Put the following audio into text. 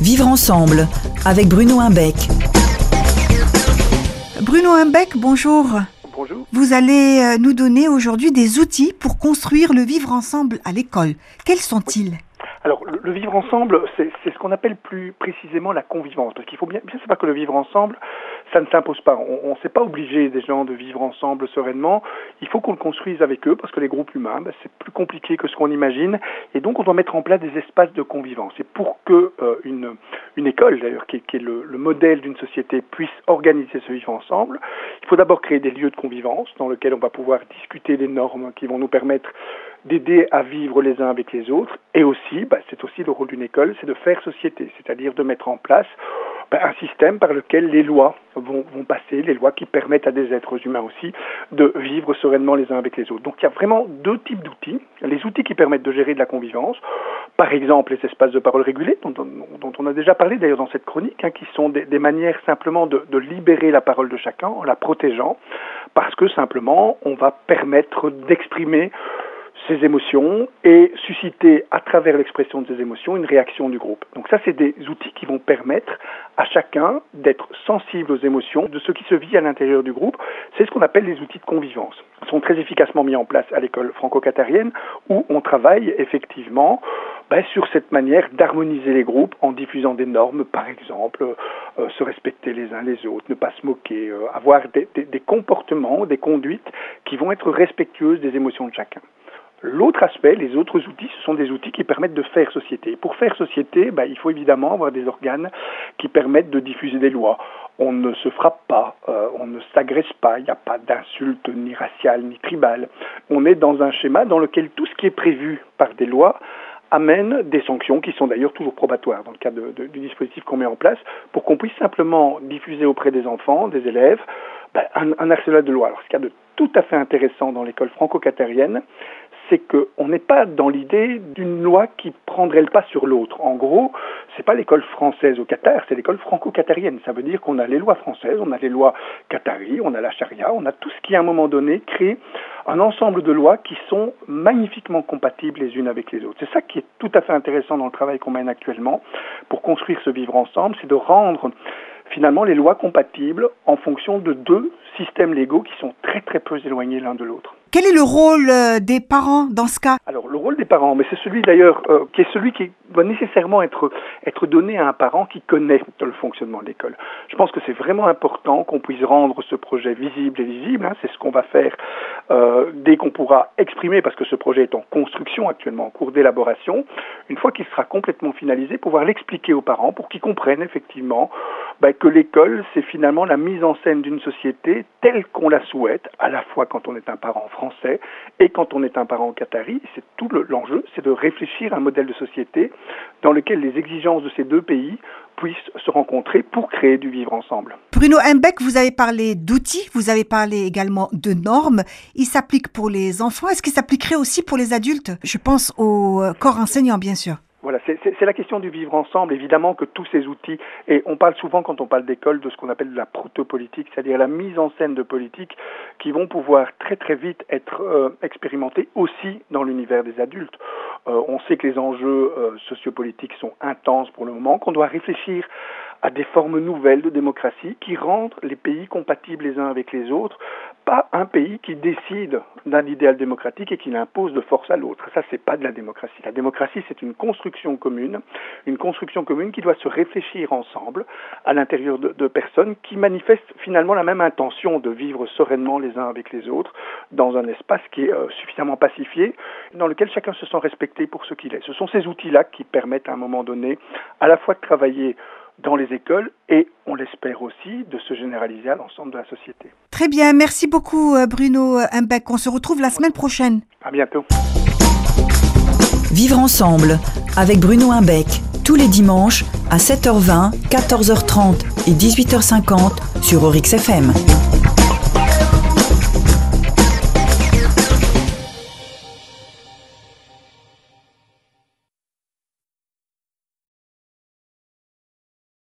Vivre ensemble avec Bruno Imbeck. Bruno Imbeck, bonjour. Bonjour. Vous allez euh, nous donner aujourd'hui des outils pour construire le vivre ensemble à l'école. Quels sont-ils? Alors, le, vivre ensemble, c'est ce qu'on appelle plus précisément la convivence. Parce qu'il faut bien, bien savoir que le vivre ensemble, ça ne s'impose pas. On ne s'est pas obligé des gens de vivre ensemble sereinement. Il faut qu'on le construise avec eux parce que les groupes humains, ben, c'est plus compliqué que ce qu'on imagine. Et donc, on doit mettre en place des espaces de convivence. Et pour que euh, une, une école, d'ailleurs, qui, qui est le, le modèle d'une société, puisse organiser ce vivre ensemble, il faut d'abord créer des lieux de convivence dans lesquels on va pouvoir discuter des normes qui vont nous permettre d'aider à vivre les uns avec les autres. Et aussi, bah, c'est aussi le rôle d'une école, c'est de faire société, c'est-à-dire de mettre en place bah, un système par lequel les lois vont, vont passer, les lois qui permettent à des êtres humains aussi de vivre sereinement les uns avec les autres. Donc il y a vraiment deux types d'outils. Les outils qui permettent de gérer de la convivence, par exemple les espaces de parole régulés, dont, dont- dont on a déjà parlé d'ailleurs dans cette chronique, hein, qui sont des, des manières simplement de, de libérer la parole de chacun en la protégeant, parce que simplement on va permettre d'exprimer ses émotions et susciter à travers l'expression de ses émotions une réaction du groupe. Donc ça, c'est des outils qui vont permettre à chacun d'être sensible aux émotions de ce qui se vit à l'intérieur du groupe. C'est ce qu'on appelle les outils de convivence. Ils sont très efficacement mis en place à l'école franco-qatarienne où on travaille effectivement ben, sur cette manière d'harmoniser les groupes en diffusant des normes, par exemple, euh, se respecter les uns les autres, ne pas se moquer, euh, avoir des comportements, des conduites qui vont être respectueuses des émotions de chacun. L'autre aspect, les autres outils, ce sont des outils qui permettent de faire société. Pour faire société, ben, il faut évidemment avoir des organes qui permettent de diffuser des lois. On ne se frappe pas, euh, on ne s'agresse pas, il n'y a pas d'insultes ni raciales ni tribales. On est dans un schéma dans lequel tout ce qui est prévu par des lois amène des sanctions qui sont d'ailleurs toujours probatoires dans le cadre du dispositif qu'on met en place pour qu'on puisse simplement diffuser auprès des enfants, des élèves, ben, un, un arsenal de lois. Alors, ce qu'il y a de tout à fait intéressant dans l'école franco-qatarienne, c'est qu'on n'est pas dans l'idée d'une loi qui prendrait le pas sur l'autre. En gros, c'est pas l'école française au Qatar, c'est l'école franco-qatarienne. Ça veut dire qu'on a les lois françaises, on a les lois qataries, on a la charia, on a tout ce qui, à un moment donné, crée un ensemble de lois qui sont magnifiquement compatibles les unes avec les autres. C'est ça qui est tout à fait intéressant dans le travail qu'on mène actuellement pour construire ce vivre ensemble, c'est de rendre finalement les lois compatibles en fonction de deux systèmes légaux qui sont très très peu éloignés l'un de l'autre. Quel est le rôle euh, des parents dans ce cas? Alors le rôle des parents, mais c'est celui d'ailleurs euh, qui est celui qui doit nécessairement être être donné à un parent qui connaît le fonctionnement de l'école. Je pense que c'est vraiment important qu'on puisse rendre ce projet visible et visible. hein. c'est ce qu'on va faire euh, dès qu'on pourra exprimer, parce que ce projet est en construction actuellement, en cours d'élaboration. Une fois qu'il sera complètement finalisé, pouvoir l'expliquer aux parents pour qu'ils comprennent effectivement ben, que l'école, c'est finalement la mise en scène d'une société telle qu'on la souhaite, à la fois quand on est un parent français et quand on est un parent qatari. C'est tout le- l'enjeu, c'est de réfléchir à un modèle de société dans lequel les exigences de ces deux pays puissent se rencontrer pour créer du vivre ensemble. Bruno Imbeck, vous avez parlé d'outils, vous avez parlé également de normes. Ils s'appliquent pour les enfants. Est-ce qu'ils s'appliqueraient aussi pour les adultes? Je pense au euh, corps enseignant, bien sûr. Voilà, c'est la question du vivre ensemble. Évidemment que tous ces outils, et on parle souvent quand on parle d'école de ce qu'on appelle la proto-politique, c'est-à-dire la mise en scène de politiques qui vont pouvoir très très vite être euh, expérimentées aussi dans l'univers des adultes. Euh, on sait que les enjeux euh, sociopolitiques sont intenses pour le moment, qu'on doit réfléchir à des formes nouvelles de démocratie qui rendent les pays compatibles les uns avec les autres, pas un pays qui décide d'un idéal démocratique et qui l'impose de force à l'autre. Ça, c'est pas de la démocratie. La démocratie, c'est une construction commune, une construction commune qui doit se réfléchir ensemble à l'intérieur de, personnes qui manifestent finalement la même intention de vivre sereinement les uns avec les autres dans un espace qui est euh, suffisamment pacifié, dans lequel chacun se sent respecté pour ce qu'il est. Ce sont ces outils-là qui permettent à un moment donné à la fois de travailler dans les écoles et, on l'espère aussi, de se généraliser à l'ensemble de la société. Très bien, merci beaucoup euh, Bruno Imbeck. On se retrouve la semaine prochaine. À bientôt. Vivre ensemble avec Bruno Imbeck tous les dimanches à 7h20, 14h30 et 18h50 sur Orix FM.